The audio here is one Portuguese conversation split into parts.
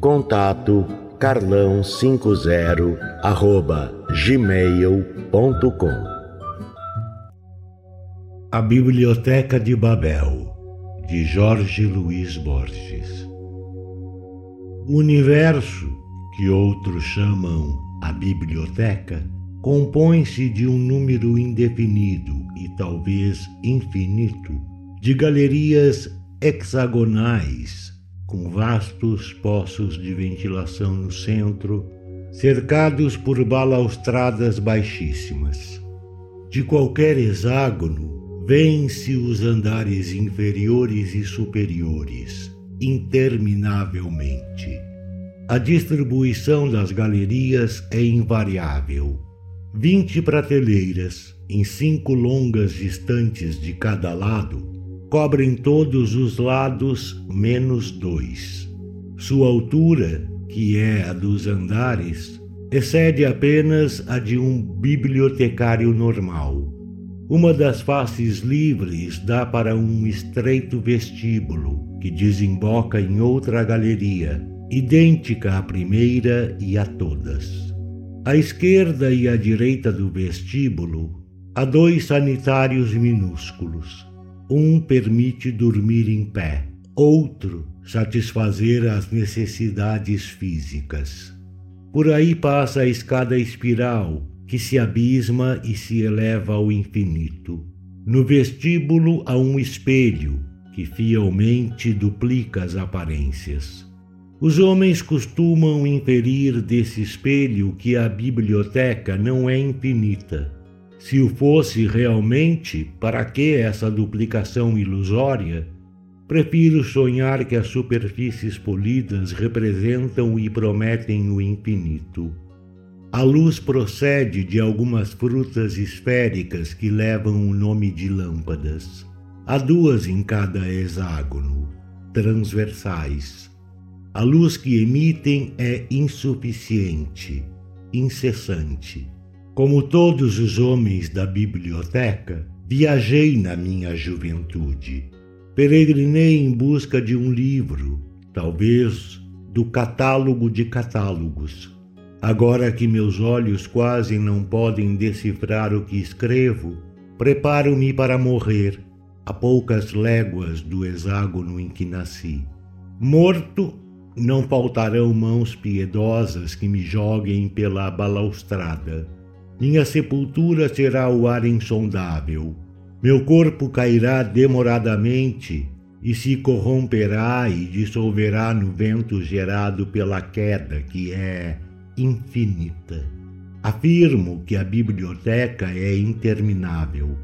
Contato carlão50 arroba gmail.com A Biblioteca de Babel, de Jorge Luiz Borges. O universo, que outros chamam a biblioteca, compõe-se de um número indefinido e talvez infinito de galerias hexagonais com vastos poços de ventilação no centro, cercados por balaustradas baixíssimas. De qualquer hexágono, vêm-se os andares inferiores e superiores, interminavelmente. A distribuição das galerias é invariável. Vinte prateleiras, em cinco longas estantes de cada lado, cobrem todos os lados menos dois. Sua altura, que é a dos andares, excede apenas a de um bibliotecário normal. Uma das faces livres dá para um estreito vestíbulo que desemboca em outra galeria, idêntica à primeira e a todas. À esquerda e à direita do vestíbulo há dois sanitários minúsculos um permite dormir em pé, outro satisfazer as necessidades físicas. Por aí passa a escada espiral que se abisma e se eleva ao infinito. No vestíbulo há um espelho que fielmente duplica as aparências. Os homens costumam inferir desse espelho que a biblioteca não é infinita se o fosse realmente, para que essa duplicação ilusória? Prefiro sonhar que as superfícies polidas representam e prometem o infinito. A luz procede de algumas frutas esféricas que levam o nome de lâmpadas. Há duas em cada hexágono, transversais. A luz que emitem é insuficiente, incessante. Como todos os homens da biblioteca, viajei na minha juventude. Peregrinei em busca de um livro, talvez do catálogo de catálogos. Agora que meus olhos quase não podem decifrar o que escrevo, preparo-me para morrer a poucas léguas do hexágono em que nasci. Morto, não faltarão mãos piedosas que me joguem pela balaustrada minha sepultura será o ar insondável. Meu corpo cairá demoradamente e se corromperá e dissolverá no vento gerado pela queda, que é infinita. Afirmo que a biblioteca é interminável.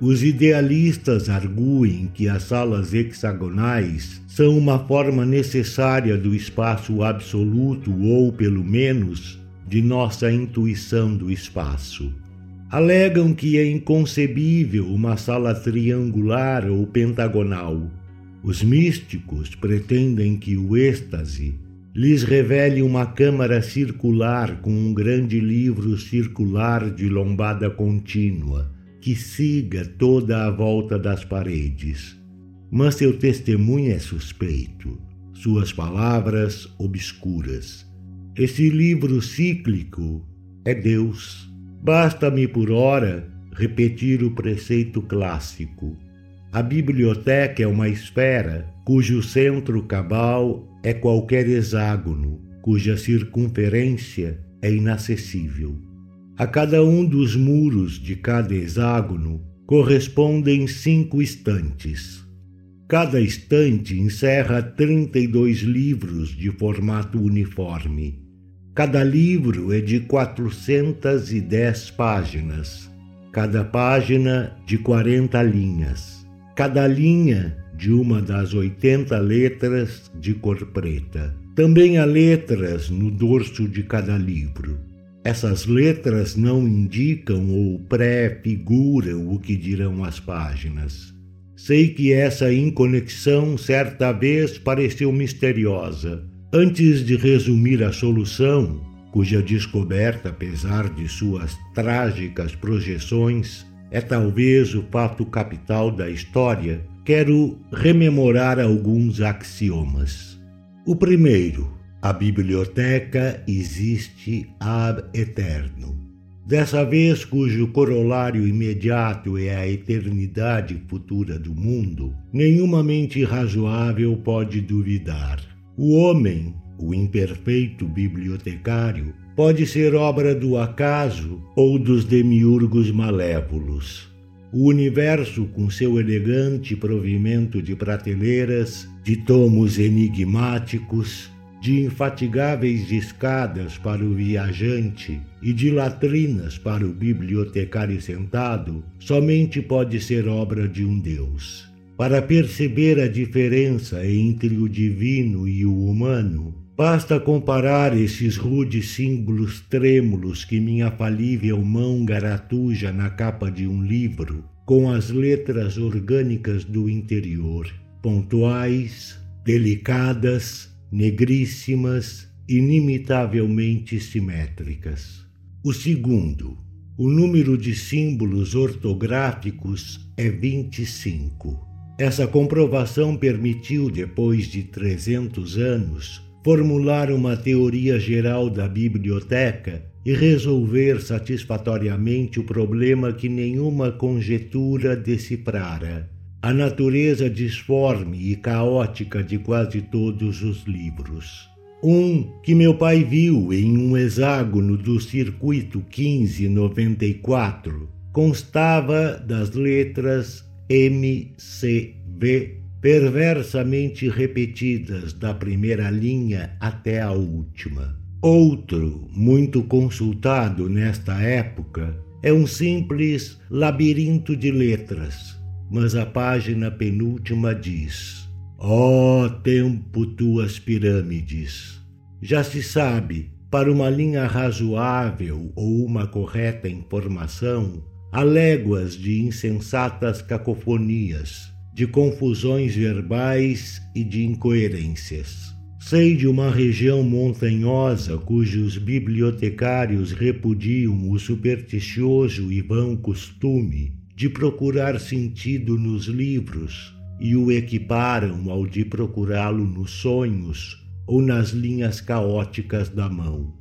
Os idealistas arguem que as salas hexagonais são uma forma necessária do espaço absoluto ou, pelo menos, de nossa intuição do espaço. Alegam que é inconcebível uma sala triangular ou pentagonal. Os místicos pretendem que o êxtase lhes revele uma câmara circular com um grande livro circular de lombada contínua que siga toda a volta das paredes. Mas seu testemunho é suspeito, suas palavras obscuras. Esse livro cíclico é Deus. Basta-me por hora repetir o preceito clássico. A biblioteca é uma esfera cujo centro cabal é qualquer hexágono, cuja circunferência é inacessível. A cada um dos muros de cada hexágono correspondem cinco estantes. Cada estante encerra 32 livros de formato uniforme. Cada livro é de 410 páginas, cada página de 40 linhas, cada linha de uma das 80 letras de cor preta. Também há letras no dorso de cada livro. Essas letras não indicam ou pré-figuram o que dirão as páginas. Sei que essa inconexão certa vez pareceu misteriosa. Antes de resumir a solução, cuja descoberta, apesar de suas trágicas projeções, é talvez o fato capital da história, quero rememorar alguns axiomas. O primeiro, a biblioteca existe ab eterno. Dessa vez, cujo corolário imediato é a eternidade futura do mundo, nenhuma mente razoável pode duvidar. O homem, o imperfeito bibliotecário, pode ser obra do acaso ou dos demiurgos malévolos. O universo, com seu elegante provimento de prateleiras, de tomos enigmáticos, de infatigáveis escadas para o viajante e de latrinas para o bibliotecário sentado, somente pode ser obra de um Deus. Para perceber a diferença entre o divino e o humano, basta comparar esses rudes símbolos trêmulos que minha falível mão garatuja na capa de um livro com as letras orgânicas do interior, pontuais, delicadas, negríssimas, inimitavelmente simétricas. O segundo, o número de símbolos ortográficos é 25. Essa comprovação permitiu, depois de 300 anos, formular uma teoria geral da biblioteca e resolver satisfatoriamente o problema que nenhuma conjetura decifrara a natureza disforme e caótica de quase todos os livros. Um que meu pai viu em um hexágono do circuito 1594 constava das letras MCV perversamente repetidas da primeira linha até a última. Outro, muito consultado nesta época, é um simples labirinto de letras mas a página penúltima diz: Ó oh, tempo tuas pirâmides! Já se sabe, para uma linha razoável ou uma correta informação, há léguas de insensatas cacofonias, de confusões verbais e de incoerências. Sei de uma região montanhosa cujos bibliotecários repudiam o supersticioso e vão costume de procurar sentido nos livros e o equiparam ao de procurá-lo nos sonhos ou nas linhas caóticas da mão.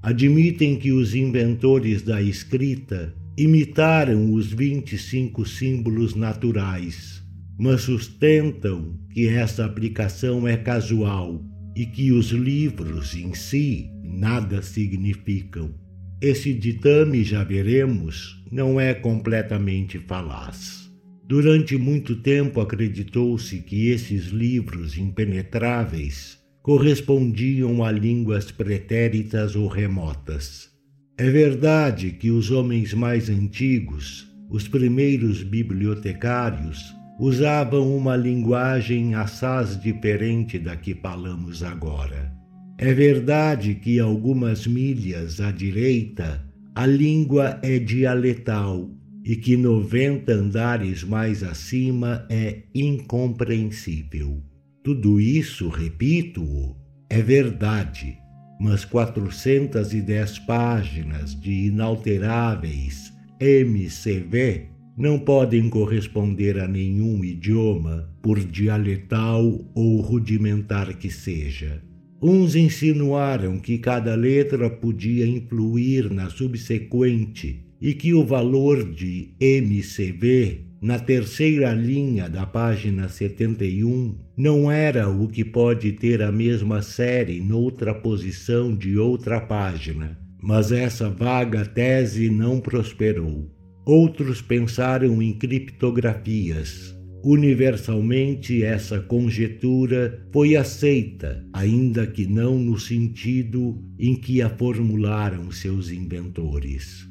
Admitem que os inventores da escrita imitaram os 25 símbolos naturais, mas sustentam que essa aplicação é casual e que os livros em si nada significam. Esse ditame, já veremos, não é completamente falaz. Durante muito tempo acreditou-se que esses livros impenetráveis correspondiam a línguas pretéritas ou remotas. É verdade que os homens mais antigos, os primeiros bibliotecários, usavam uma linguagem assaz diferente da que falamos agora. É verdade que algumas milhas à direita a língua é dialetal e que 90 andares mais acima é incompreensível. Tudo isso, repito-o, é verdade, mas 410 páginas de inalteráveis MCV não podem corresponder a nenhum idioma, por dialetal ou rudimentar que seja. Uns insinuaram que cada letra podia influir na subsequente e que o valor de MCV na terceira linha da página 71 não era o que pode ter a mesma série noutra posição de outra página, mas essa vaga tese não prosperou. Outros pensaram em criptografias. Universalmente, essa conjetura foi aceita, ainda que não no sentido em que a formularam seus inventores.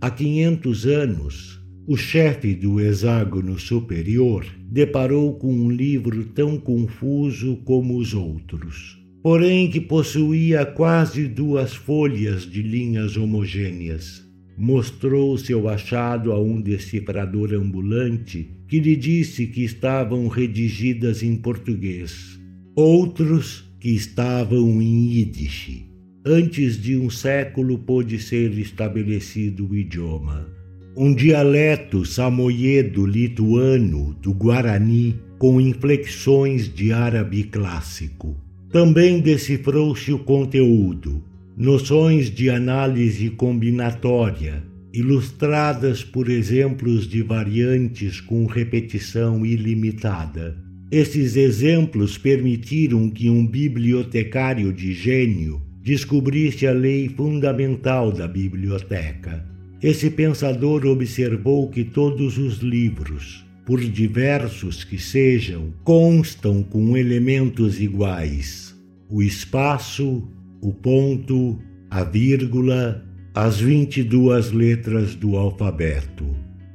Há 500 anos, o chefe do hexágono superior deparou com um livro tão confuso como os outros porém que possuía quase duas folhas de linhas homogêneas. Mostrou seu achado a um decifrador ambulante que lhe disse que estavam redigidas em português, outros que estavam em Yiddish. Antes de um século pôde ser estabelecido o idioma. Um dialeto samoyedo-lituano do Guarani com inflexões de árabe clássico. Também decifrou-se o conteúdo, noções de análise combinatória, ilustradas por exemplos de variantes com repetição ilimitada. Esses exemplos permitiram que um bibliotecário de gênio descobrisse a lei fundamental da biblioteca. Esse pensador observou que todos os livros, por diversos que sejam, constam com elementos iguais: o espaço, o ponto, a vírgula, as 22 letras do alfabeto.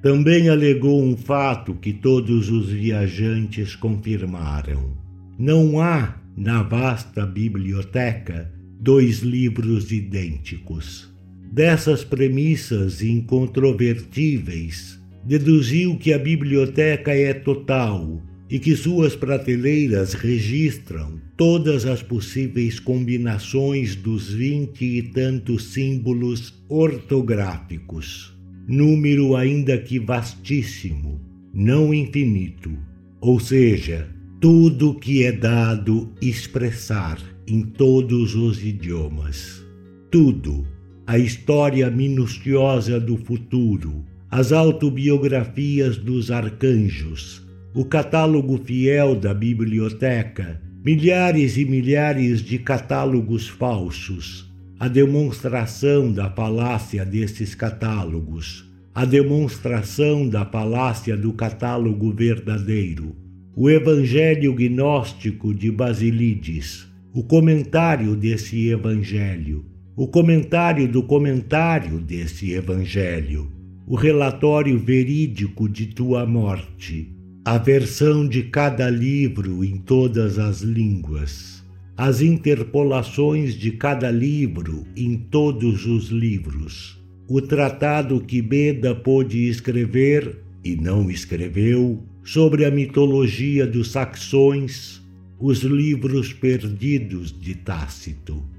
Também alegou um fato que todos os viajantes confirmaram: não há, na vasta biblioteca, dois livros idênticos. Dessas premissas incontrovertíveis, deduziu que a biblioteca é total e que suas prateleiras registram todas as possíveis combinações dos vinte e tantos símbolos ortográficos, número ainda que vastíssimo, não infinito, ou seja, tudo que é dado expressar em todos os idiomas. Tudo, a história minuciosa do futuro, as autobiografias dos arcanjos, o catálogo fiel da biblioteca, milhares e milhares de catálogos falsos, a demonstração da falácia desses catálogos, a demonstração da falácia do catálogo verdadeiro, o Evangelho gnóstico de Basilides, o comentário desse Evangelho, o comentário do comentário desse Evangelho o relatório verídico de tua morte, a versão de cada livro em todas as línguas, as interpolações de cada livro em todos os livros, o tratado que Beda pôde escrever e não escreveu sobre a mitologia dos saxões, os livros perdidos de Tácito.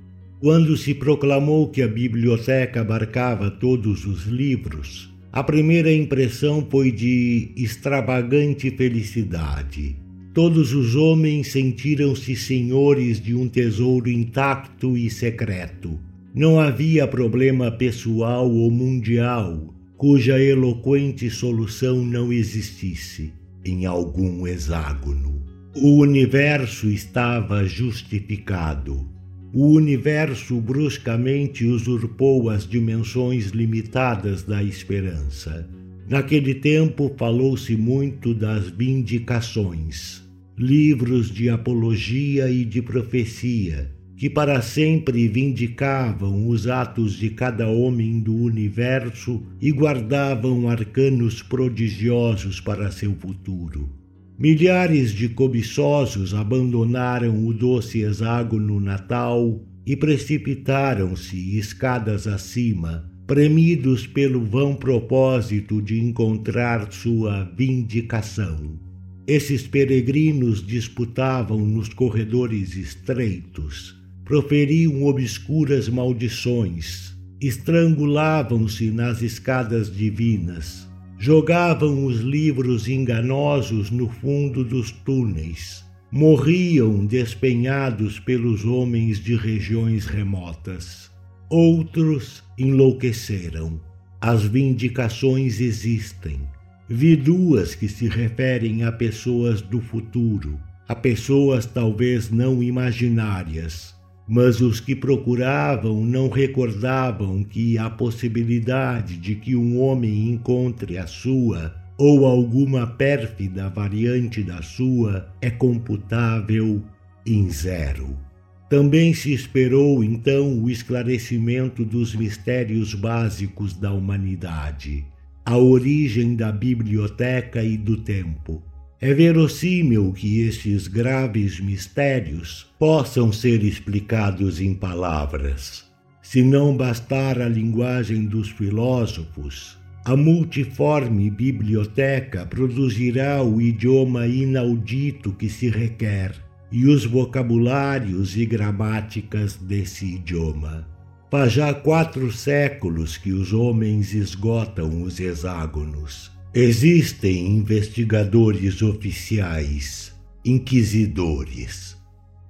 Quando se proclamou que a biblioteca abarcava todos os livros, a primeira impressão foi de extravagante felicidade. Todos os homens sentiram-se senhores de um tesouro intacto e secreto. Não havia problema pessoal ou mundial cuja eloquente solução não existisse em algum hexágono. O universo estava justificado o universo bruscamente usurpou as dimensões limitadas da esperança. Naquele tempo falou-se muito das vindicações, livros de apologia e de profecia, que para sempre vindicavam os atos de cada homem do universo e guardavam arcanos prodigiosos para seu futuro. Milhares de cobiçosos abandonaram o doce hexágono natal e precipitaram-se escadas acima, premidos pelo vão propósito de encontrar sua vindicação. Esses peregrinos disputavam nos corredores estreitos, proferiam obscuras maldições, estrangulavam-se nas escadas divinas, jogavam os livros enganosos no fundo dos túneis, morriam despenhados pelos homens de regiões remotas. Outros enlouqueceram. As vindicações existem. Vi duas que se referem a pessoas do futuro, a pessoas talvez não imaginárias, mas os que procuravam não recordavam que a possibilidade de que um homem encontre a sua ou alguma pérfida variante da sua é computável em zero. Também se esperou então o esclarecimento dos mistérios básicos da humanidade, a origem da biblioteca e do tempo. É verossímil que estes graves mistérios possam ser explicados em palavras. Se não bastar a linguagem dos filósofos, a multiforme biblioteca produzirá o idioma inaudito que se requer e os vocabulários e gramáticas desse idioma. Faz já quatro séculos que os homens esgotam os hexágonos. Existem investigadores oficiais, inquisidores.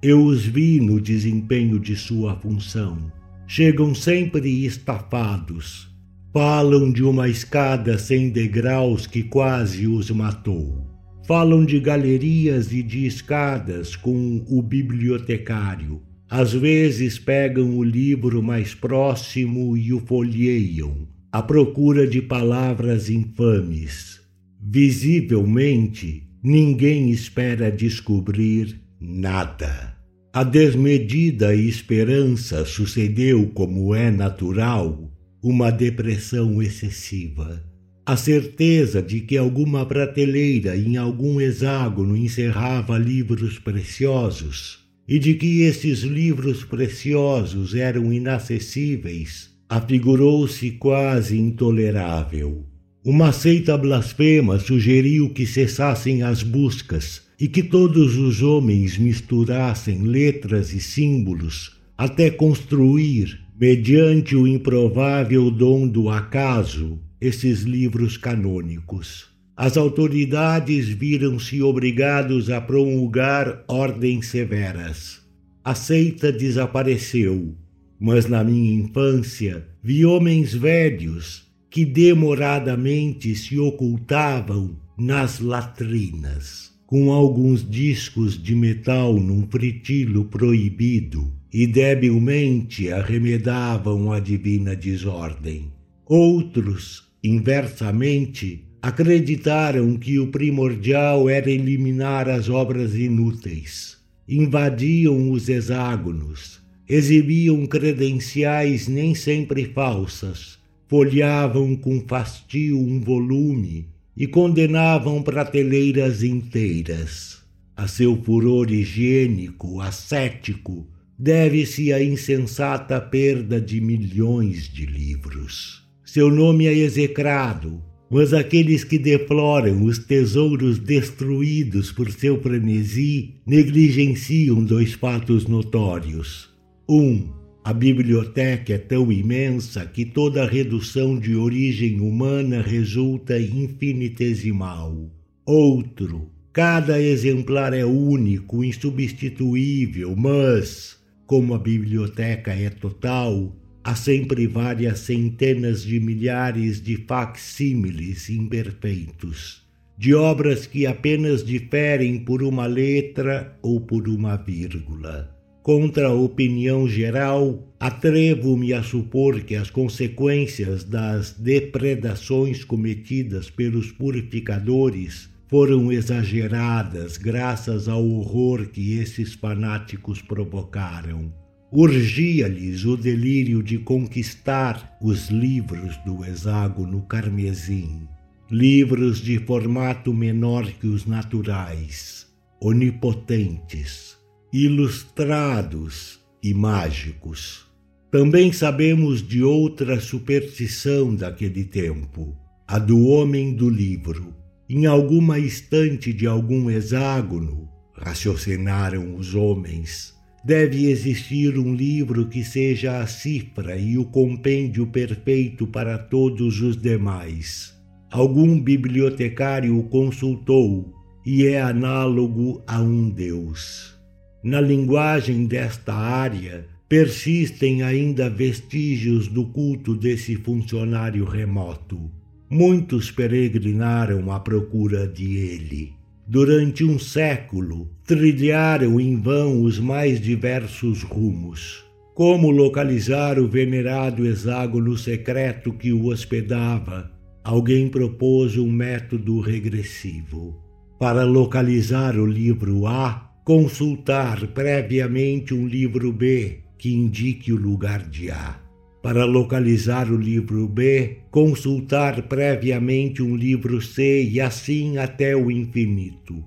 Eu os vi no desempenho de sua função. Chegam sempre estafados. Falam de uma escada sem degraus que quase os matou Falam de galerias e de escadas com o bibliotecário. Às vezes pegam o livro mais próximo e o folheiam, à procura de palavras infames. Visivelmente, ninguém espera descobrir nada. A desmedida esperança sucedeu, como é natural, uma depressão excessiva a certeza de que alguma prateleira em algum hexágono encerrava livros preciosos e de que esses livros preciosos eram inacessíveis afigurou-se quase intolerável. Uma seita blasfema sugeriu que cessassem as buscas e que todos os homens misturassem letras e símbolos até construir, mediante o improvável dom do acaso, esses livros canônicos. As autoridades viram-se obrigados a promulgar ordens severas. A seita desapareceu, mas na minha infância vi homens velhos que demoradamente se ocultavam nas latrinas, com alguns discos de metal num fritilo proibido e debilmente arremedavam a divina desordem. Outros Inversamente, acreditaram que o primordial era eliminar as obras inúteis. Invadiam os hexágonos, exibiam credenciais nem sempre falsas, folheavam com fastio um volume e condenavam prateleiras inteiras. A seu furor higiênico, ascético, deve-se a insensata perda de milhões de livros. Seu nome é execrado, mas aqueles que deploram os tesouros destruídos por seu frenesi negligenciam dois fatos notórios. Um, a biblioteca é tão imensa que toda redução de origem humana resulta infinitesimal. Outro, cada exemplar é único, insubstituível, mas, como a biblioteca é total, Há sempre várias centenas de milhares de facsímiles imperfeitos, de obras que apenas diferem por uma letra ou por uma vírgula. Contra a opinião geral, atrevo-me a supor que as consequências das depredações cometidas pelos purificadores foram exageradas graças ao horror que esses fanáticos provocaram. Urgia-lhes o delírio de conquistar os livros do hexágono carmesim, livros de formato menor que os naturais, onipotentes, ilustrados e mágicos. Também sabemos de outra superstição daquele tempo, a do homem do livro. Em alguma estante de algum hexágono, raciocinaram os homens, Deve existir um livro que seja a cifra e o compêndio perfeito para todos os demais. Algum bibliotecário o consultou e é análogo a um Deus. Na linguagem desta área, persistem ainda vestígios do culto desse funcionário remoto. Muitos peregrinaram à procura de ele. durante um século, trilharam em vão os mais diversos rumos. Como localizar o venerado hexágono secreto que o hospedava? Alguém propôs um método regressivo. Para localizar o livro A, consultar previamente um livro B que indique o lugar de A. Para localizar o livro B, consultar previamente um livro C e assim até o infinito.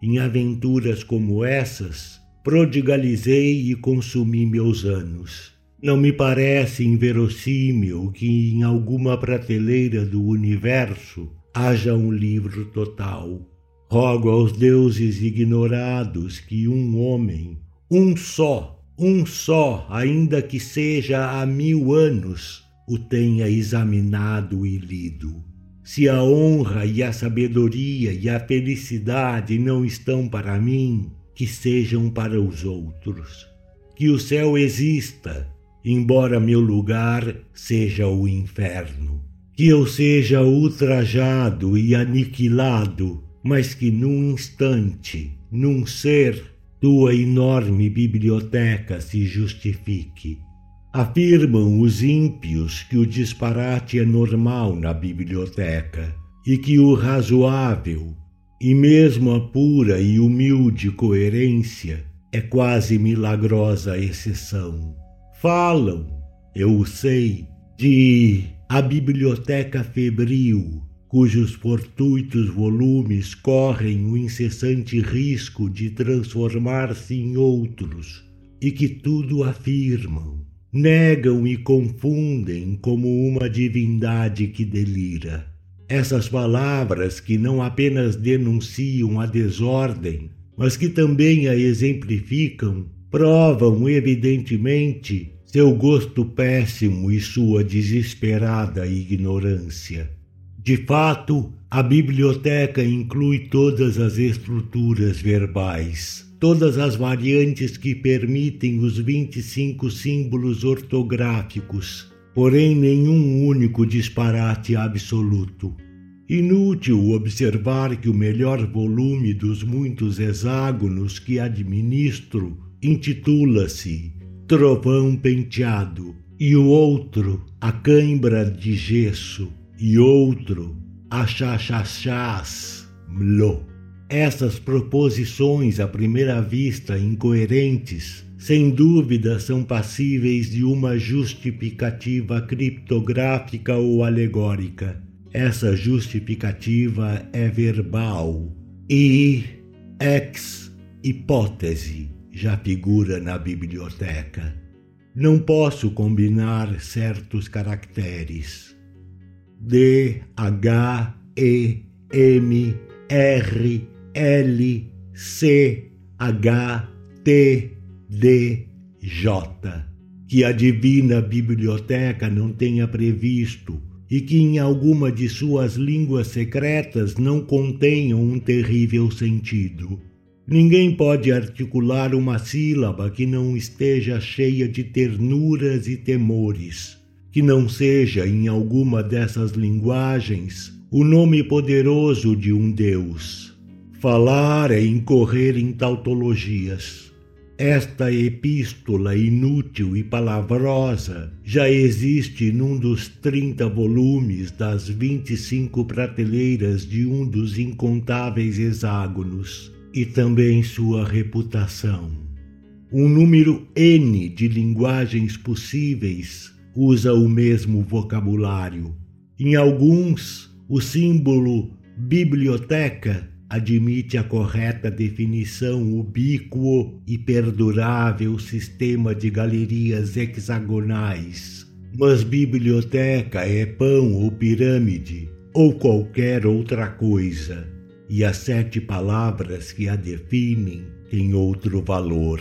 Em aventuras como essas, prodigalizei e consumi meus anos. Não me parece inverossímil que em alguma prateleira do universo haja um livro total. Rogo aos deuses ignorados que um homem, um só, um só, ainda que seja há mil anos, o tenha examinado e lido. Se a honra e a sabedoria e a felicidade não estão para mim, que sejam para os outros. Que o céu exista, embora meu lugar seja o inferno. Que eu seja ultrajado e aniquilado, mas que num instante, num ser, tua enorme biblioteca se justifique. Afirmam os ímpios que o disparate é normal na biblioteca e que o razoável, e mesmo a pura e humilde coerência, é quase milagrosa exceção. Falam, eu o sei, de a biblioteca febril cujos fortuitos volumes correm o incessante risco de transformar-se em outros, e que tudo afirmam, negam e confundem como uma divindade que delira. Essas palavras que não apenas denunciam a desordem, mas que também a exemplificam, provam evidentemente seu gosto péssimo e sua desesperada ignorância. De fato, a biblioteca inclui todas as estruturas verbais, todas as variantes que permitem os 25 símbolos ortográficos, porém nenhum único disparate absoluto. Inútil observar que o melhor volume dos muitos hexágonos que administro intitula-se Trovão Penteado e o outro A Cãibra de Gesso e outro achachachás mlo. Essas proposições à primeira vista incoerentes, sem dúvida são passíveis de uma justificativa criptográfica ou alegórica. Essa justificativa é verbal e ex hipótese já figura na biblioteca. Não posso combinar certos caracteres D, H, E, M, R, L, C, H, T, D, J. Que a divina biblioteca não tenha previsto e que em alguma de suas línguas secretas não contenham um terrível sentido. Ninguém pode articular uma sílaba que não esteja cheia de ternuras e temores que não seja em alguma dessas linguagens o nome poderoso de um Deus. Falar é incorrer em tautologias. Esta epístola inútil e palavrosa já existe num dos trinta volumes das vinte e cinco prateleiras de um dos incontáveis hexágonos, e também sua reputação. Um número N de linguagens possíveis usa o mesmo vocabulário. Em alguns, o símbolo biblioteca admite a correta definição ubíquo e perdurável sistema de galerias hexagonais. Mas biblioteca é pão ou pirâmide ou qualquer outra coisa, e as sete palavras que a definem têm outro valor.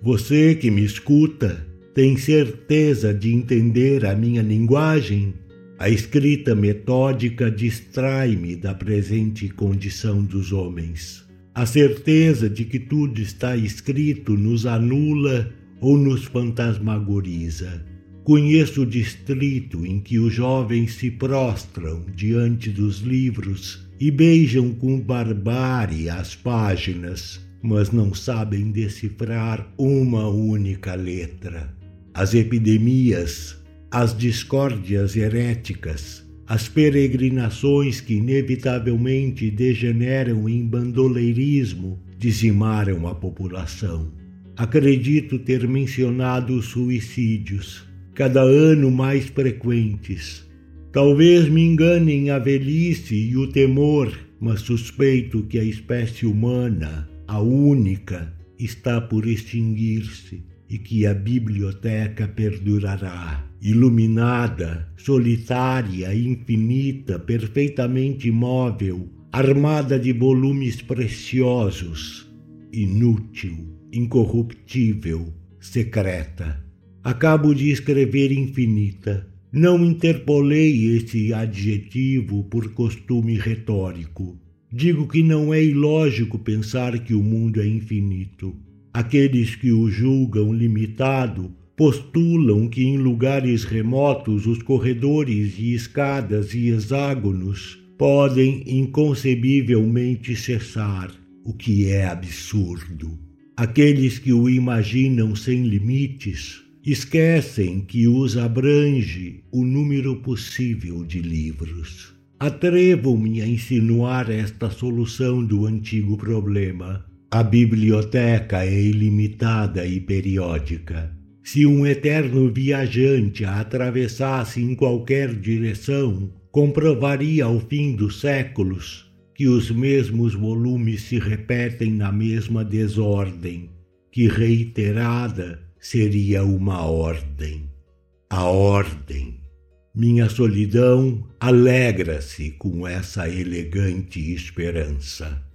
Você que me escuta, tem certeza de entender a minha linguagem? A escrita metódica distrai-me da presente condição dos homens. A certeza de que tudo está escrito nos anula ou nos fantasmagoriza. Conheço o distrito em que os jovens se prostram diante dos livros e beijam com barbárie as páginas, mas não sabem decifrar uma única letra. As epidemias, as discórdias heréticas, as peregrinações que inevitavelmente degeneram em bandoleirismo dizimaram a população. Acredito ter mencionado os suicídios, cada ano mais frequentes. Talvez me enganem a velhice e o temor, mas suspeito que a espécie humana, a única, está por extinguir-se e que a biblioteca perdurará, iluminada, solitária, infinita, perfeitamente imóvel, armada de volumes preciosos, inútil, incorruptível, secreta. Acabo de escrever infinita. Não interpolei esse adjetivo por costume retórico. Digo que não é ilógico pensar que o mundo é infinito. Aqueles que o julgam limitado postulam que em lugares remotos os corredores e escadas e hexágonos podem inconcebivelmente cessar, o que é absurdo. Aqueles que o imaginam sem limites esquecem que os abrange o número possível de livros. Atrevo-me a insinuar esta solução do antigo problema a biblioteca é ilimitada e periódica. Se um eterno viajante a atravessasse em qualquer direção, comprovaria ao fim dos séculos que os mesmos volumes se repetem na mesma desordem, que reiterada seria uma ordem. A ordem. Minha solidão alegra-se com essa elegante esperança.